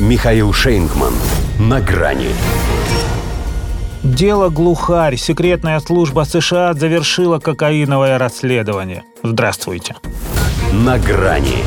Михаил Шейнгман. На грани. Дело «Глухарь». Секретная служба США завершила кокаиновое расследование. Здравствуйте. На грани.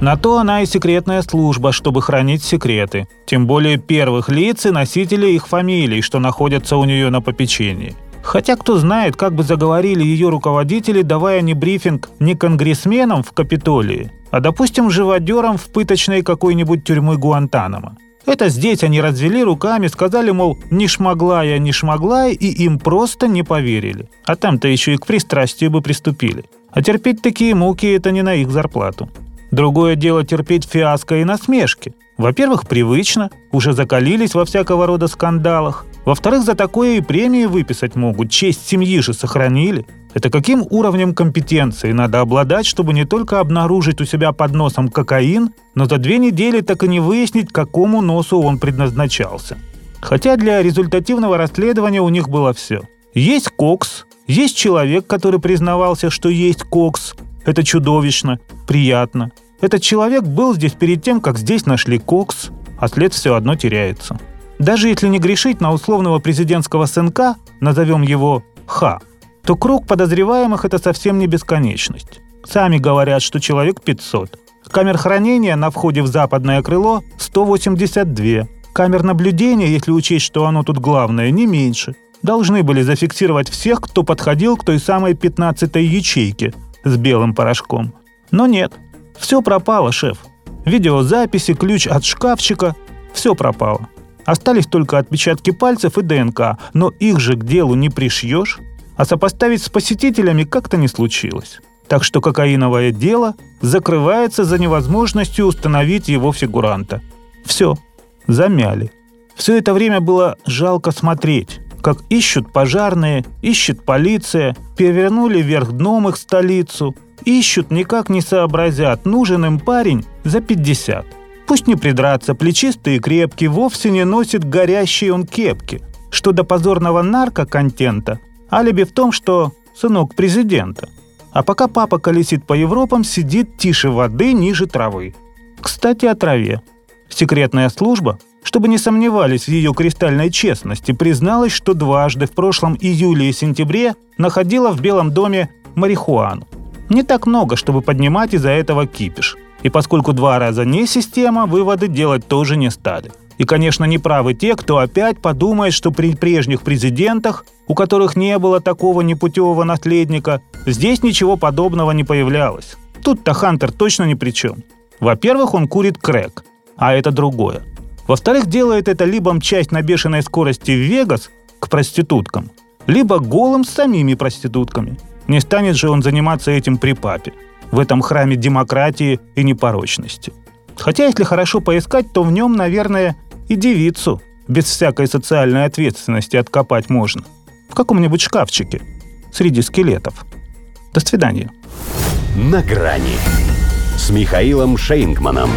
На то она и секретная служба, чтобы хранить секреты. Тем более первых лиц и носителей их фамилий, что находятся у нее на попечении. Хотя кто знает, как бы заговорили ее руководители, давая не брифинг не конгрессменам в Капитолии, а, допустим, живодерам в пыточной какой-нибудь тюрьмы Гуантанамо. Это здесь они развели руками, сказали, мол, не шмогла я, не шмогла, и им просто не поверили. А там-то еще и к пристрастию бы приступили. А терпеть такие муки – это не на их зарплату. Другое дело терпеть фиаско и насмешки. Во-первых, привычно, уже закалились во всякого рода скандалах. Во-вторых, за такое и премии выписать могут, честь семьи же сохранили. Это каким уровнем компетенции надо обладать, чтобы не только обнаружить у себя под носом кокаин, но за две недели так и не выяснить, какому носу он предназначался. Хотя для результативного расследования у них было все. Есть кокс, есть человек, который признавался, что есть кокс. Это чудовищно, приятно. Этот человек был здесь перед тем, как здесь нашли кокс, а след все одно теряется. Даже если не грешить на условного президентского сынка, назовем его Х, то круг подозреваемых – это совсем не бесконечность. Сами говорят, что человек 500. Камер хранения на входе в западное крыло – 182. Камер наблюдения, если учесть, что оно тут главное, не меньше. Должны были зафиксировать всех, кто подходил к той самой 15-й ячейке с белым порошком. Но нет, все пропало, шеф. Видеозаписи, ключ от шкафчика – все пропало. Остались только отпечатки пальцев и ДНК, но их же к делу не пришьешь, а сопоставить с посетителями как-то не случилось. Так что кокаиновое дело закрывается за невозможностью установить его фигуранта. Все, замяли. Все это время было жалко смотреть, как ищут пожарные, ищет полиция, перевернули вверх дном их столицу, ищут, никак не сообразят, нужен им парень за 50. Пусть не придраться, плечистый и крепкий, вовсе не носит горящие он кепки. Что до позорного наркоконтента, алиби в том, что сынок президента. А пока папа колесит по Европам, сидит тише воды, ниже травы. Кстати, о траве. Секретная служба, чтобы не сомневались в ее кристальной честности, призналась, что дважды в прошлом июле и сентябре находила в Белом доме марихуану. Не так много, чтобы поднимать из-за этого кипиш. И поскольку два раза не система, выводы делать тоже не стали. И, конечно, не правы те, кто опять подумает, что при прежних президентах, у которых не было такого непутевого наследника, здесь ничего подобного не появлялось. Тут-то Хантер точно ни при чем. Во-первых, он курит крэк, а это другое. Во-вторых, делает это либо мчась на бешеной скорости в Вегас к проституткам, либо голым с самими проститутками. Не станет же он заниматься этим при папе в этом храме демократии и непорочности. Хотя, если хорошо поискать, то в нем, наверное, и девицу без всякой социальной ответственности откопать можно. В каком-нибудь шкафчике среди скелетов. До свидания. На грани с Михаилом Шейнгманом.